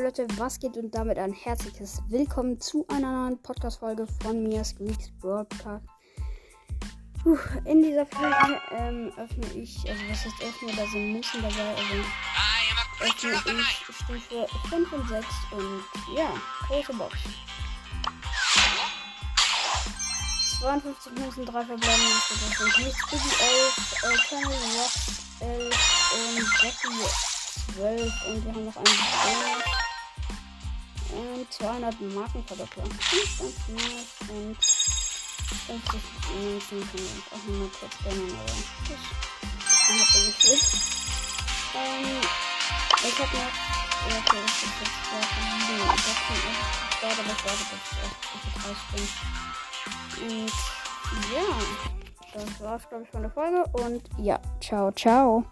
Leute, was geht und damit ein herzliches Willkommen zu einer neuen Podcast-Folge von mir, Squeaks Broadcast. Puh, in dieser Folge ähm, öffne ich, also was ist öffne, da sind Münzen dabei, also öffne ich Stufe 5 und 6 und ja, große Box. 52 Münzen, 3 verbleibende Münzen, das sind nichts, Biggie 11, äh, Colonel Ross 11 und Jackie 12 und wir haben noch einen und 200 Marken verdoppeln. Ganz, nice und 50 Münzen wir uns auch nochmal kurz gönnen, aber das hat ja nicht viel. Ähm, ich hab noch, ja, okay, das ist jetzt ja von Boxen echt gestartet, aber ich warte, bis es echt 3 springt. Und ja, das war's, glaube ich, von der Folge und ja, ciao, ciao.